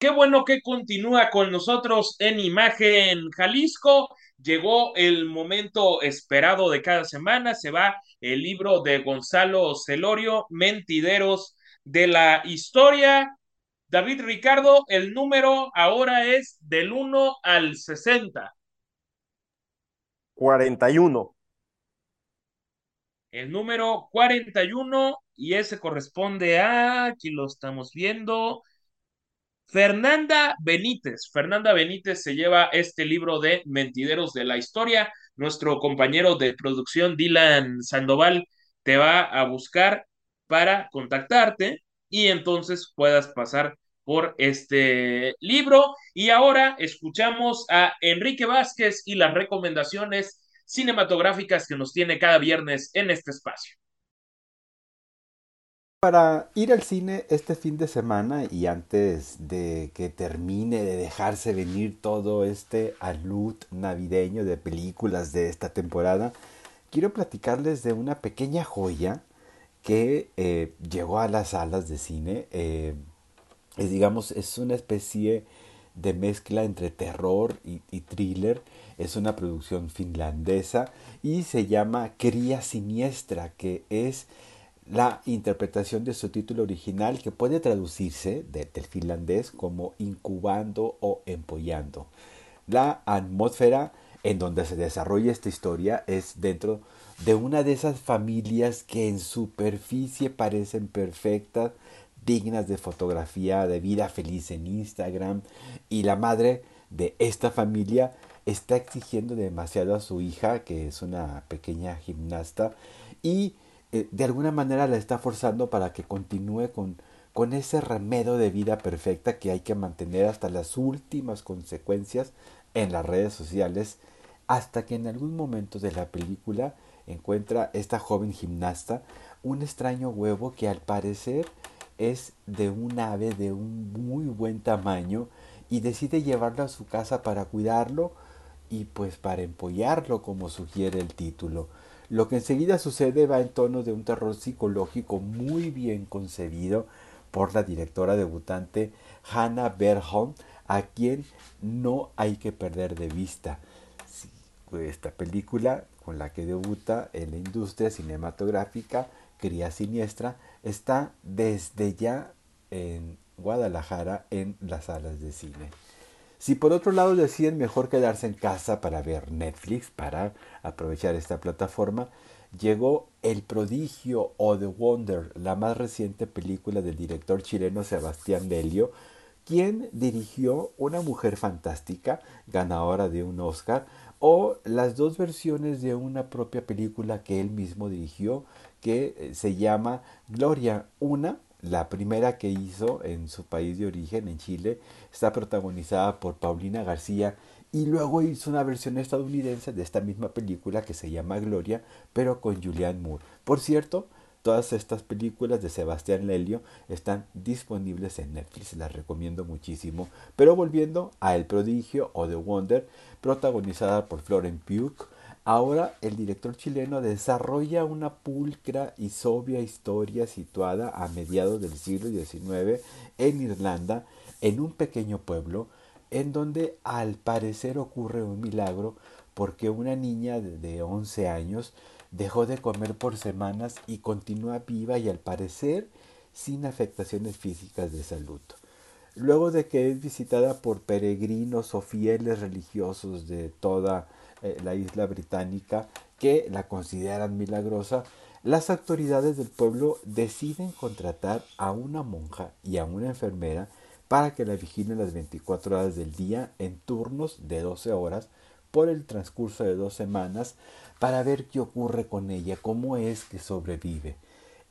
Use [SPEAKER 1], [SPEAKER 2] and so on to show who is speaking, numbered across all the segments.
[SPEAKER 1] Qué bueno que continúa con nosotros en Imagen Jalisco. Llegó el momento esperado de cada semana. Se va el libro de Gonzalo Celorio, Mentideros de la Historia. David Ricardo, el número ahora es del 1 al 60.
[SPEAKER 2] 41.
[SPEAKER 1] El número 41 y ese corresponde a, aquí lo estamos viendo, Fernanda Benítez. Fernanda Benítez se lleva este libro de Mentideros de la Historia. Nuestro compañero de producción, Dylan Sandoval, te va a buscar para contactarte y entonces puedas pasar por este libro. Y ahora escuchamos a Enrique Vázquez y las recomendaciones cinematográficas que nos tiene cada viernes en este espacio.
[SPEAKER 3] Para ir al cine este fin de semana y antes de que termine de dejarse venir todo este alud navideño de películas de esta temporada, quiero platicarles de una pequeña joya que eh, llegó a las salas de cine. Eh, es, digamos, es una especie de mezcla entre terror y, y thriller. Es una producción finlandesa y se llama Cría Siniestra, que es la interpretación de su título original que puede traducirse del finlandés como incubando o empollando. La atmósfera en donde se desarrolla esta historia es dentro de una de esas familias que en superficie parecen perfectas, dignas de fotografía de vida feliz en Instagram y la madre de esta familia está exigiendo demasiado a su hija que es una pequeña gimnasta y eh, de alguna manera la está forzando para que continúe con, con ese remedio de vida perfecta que hay que mantener hasta las últimas consecuencias en las redes sociales, hasta que en algún momento de la película encuentra esta joven gimnasta un extraño huevo que al parecer es de un ave de un muy buen tamaño y decide llevarlo a su casa para cuidarlo y pues para empollarlo como sugiere el título. Lo que enseguida sucede va en tono de un terror psicológico muy bien concebido por la directora debutante Hannah Berholm, a quien no hay que perder de vista. Esta película con la que debuta en la industria cinematográfica, Cría Siniestra, está desde ya en Guadalajara en las salas de cine. Si por otro lado deciden mejor quedarse en casa para ver Netflix, para aprovechar esta plataforma, llegó El Prodigio o The Wonder, la más reciente película del director chileno Sebastián Delio, quien dirigió Una Mujer Fantástica, ganadora de un Oscar, o las dos versiones de una propia película que él mismo dirigió, que eh, se llama Gloria, una la primera que hizo en su país de origen, en Chile, está protagonizada por Paulina García y luego hizo una versión estadounidense de esta misma película que se llama Gloria, pero con Julianne Moore. Por cierto, todas estas películas de Sebastián Lelio están disponibles en Netflix, las recomiendo muchísimo. Pero volviendo a El Prodigio o The Wonder, protagonizada por Florence Pugh, Ahora el director chileno desarrolla una pulcra y sobria historia situada a mediados del siglo XIX en Irlanda, en un pequeño pueblo, en donde al parecer ocurre un milagro porque una niña de 11 años dejó de comer por semanas y continúa viva y al parecer sin afectaciones físicas de salud. Luego de que es visitada por peregrinos o fieles religiosos de toda eh, la isla británica que la consideran milagrosa, las autoridades del pueblo deciden contratar a una monja y a una enfermera para que la vigilen las 24 horas del día en turnos de 12 horas por el transcurso de dos semanas para ver qué ocurre con ella, cómo es que sobrevive.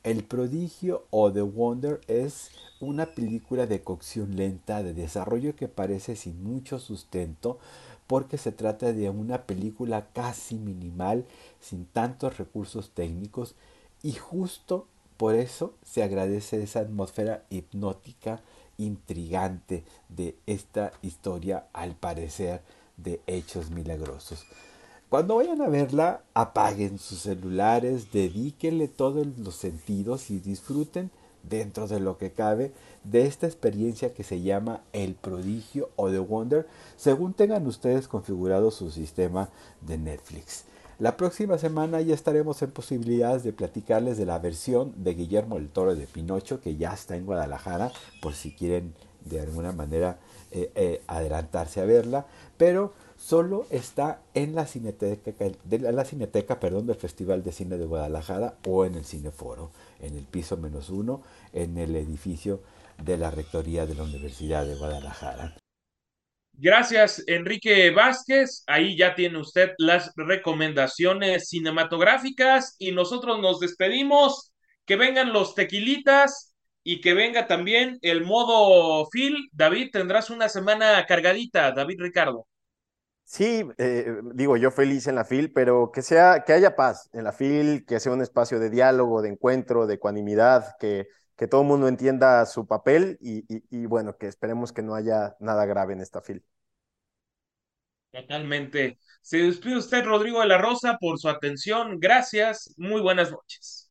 [SPEAKER 3] El prodigio o The Wonder es una película de cocción lenta, de desarrollo que parece sin mucho sustento, porque se trata de una película casi minimal, sin tantos recursos técnicos, y justo por eso se agradece esa atmósfera hipnótica, intrigante de esta historia, al parecer, de hechos milagrosos. Cuando vayan a verla, apaguen sus celulares, dedíquenle todos los sentidos y disfruten dentro de lo que cabe, de esta experiencia que se llama el prodigio o The Wonder, según tengan ustedes configurado su sistema de Netflix. La próxima semana ya estaremos en posibilidades de platicarles de la versión de Guillermo el Toro de Pinocho, que ya está en Guadalajara, por si quieren de alguna manera eh, eh, adelantarse a verla, pero solo está en la cineteca, perdón, del Festival de Cine de Guadalajara o en el Cineforo, en el piso menos uno, en el edificio de la Rectoría de la Universidad de Guadalajara.
[SPEAKER 1] Gracias, Enrique Vázquez. Ahí ya tiene usted las recomendaciones cinematográficas y nosotros nos despedimos. Que vengan los tequilitas y que venga también el modo Phil. David, tendrás una semana cargadita, David Ricardo.
[SPEAKER 2] Sí, eh, digo yo feliz en la FIL, pero que sea, que haya paz en la FIL, que sea un espacio de diálogo, de encuentro, de ecuanimidad, que, que todo el mundo entienda su papel y, y, bueno, que esperemos que no haya nada grave en esta FIL.
[SPEAKER 1] Totalmente. Se despide usted, Rodrigo de la Rosa, por su atención. Gracias. Muy buenas noches.